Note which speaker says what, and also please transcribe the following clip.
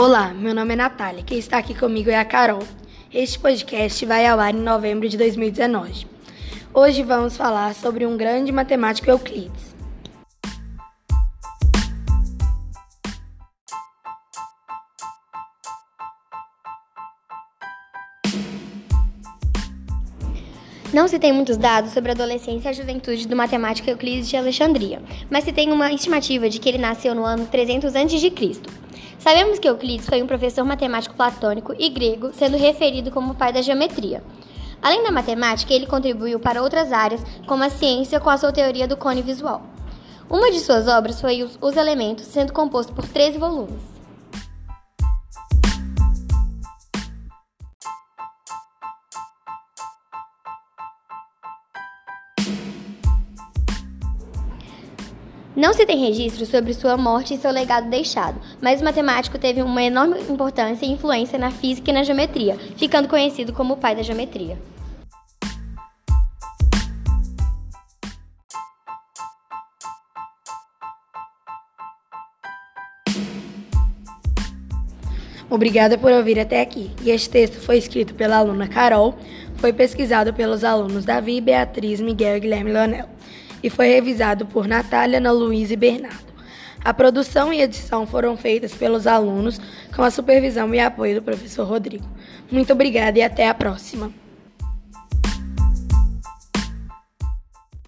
Speaker 1: Olá, meu nome é Natália. Quem está aqui comigo é a Carol. Este podcast vai ao ar em novembro de 2019. Hoje vamos falar sobre um grande matemático Euclides.
Speaker 2: Não se tem muitos dados sobre a adolescência e a juventude do matemático Euclides de Alexandria, mas se tem uma estimativa de que ele nasceu no ano 300 a.C. Sabemos que Euclides foi um professor matemático platônico e grego, sendo referido como pai da geometria. Além da matemática, ele contribuiu para outras áreas, como a ciência com a sua teoria do cone visual. Uma de suas obras foi Os, Os Elementos, sendo composto por 13 volumes. Não se tem registro sobre sua morte e seu legado deixado, mas o matemático teve uma enorme importância e influência na física e na geometria, ficando conhecido como o pai da geometria.
Speaker 1: Obrigada por ouvir até aqui. E este texto foi escrito pela aluna Carol, foi pesquisado pelos alunos Davi, Beatriz, Miguel e Guilherme Leonel e foi revisado por Natália, Ana Luiz e Bernardo. A produção e edição foram feitas pelos alunos com a supervisão e apoio do professor Rodrigo. Muito obrigada e até a próxima.